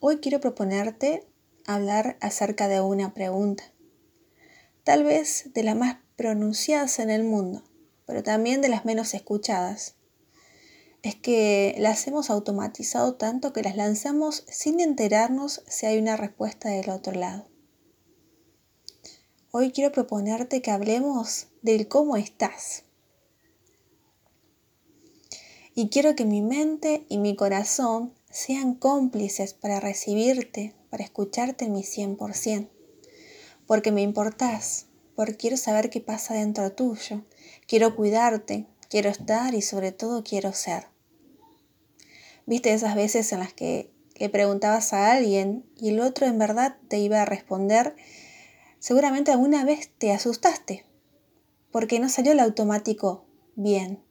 Hoy quiero proponerte hablar acerca de una pregunta, tal vez de las más pronunciadas en el mundo, pero también de las menos escuchadas. Es que las hemos automatizado tanto que las lanzamos sin enterarnos si hay una respuesta del otro lado. Hoy quiero proponerte que hablemos del cómo estás. Y quiero que mi mente y mi corazón sean cómplices para recibirte, para escucharte en mi 100%. Porque me importás, porque quiero saber qué pasa dentro tuyo. Quiero cuidarte, quiero estar y sobre todo quiero ser. ¿Viste esas veces en las que le preguntabas a alguien y el otro en verdad te iba a responder? Seguramente alguna vez te asustaste porque no salió el automático bien.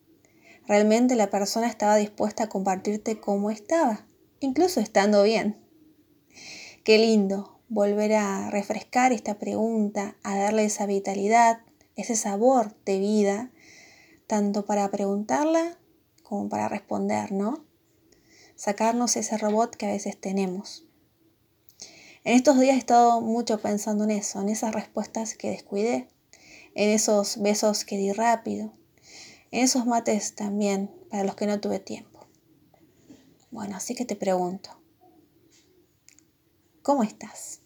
Realmente la persona estaba dispuesta a compartirte cómo estaba incluso estando bien. Qué lindo volver a refrescar esta pregunta, a darle esa vitalidad, ese sabor de vida, tanto para preguntarla como para responder, ¿no? Sacarnos ese robot que a veces tenemos. En estos días he estado mucho pensando en eso, en esas respuestas que descuidé, en esos besos que di rápido, en esos mates también para los que no tuve tiempo. Bueno, así que te pregunto, ¿cómo estás?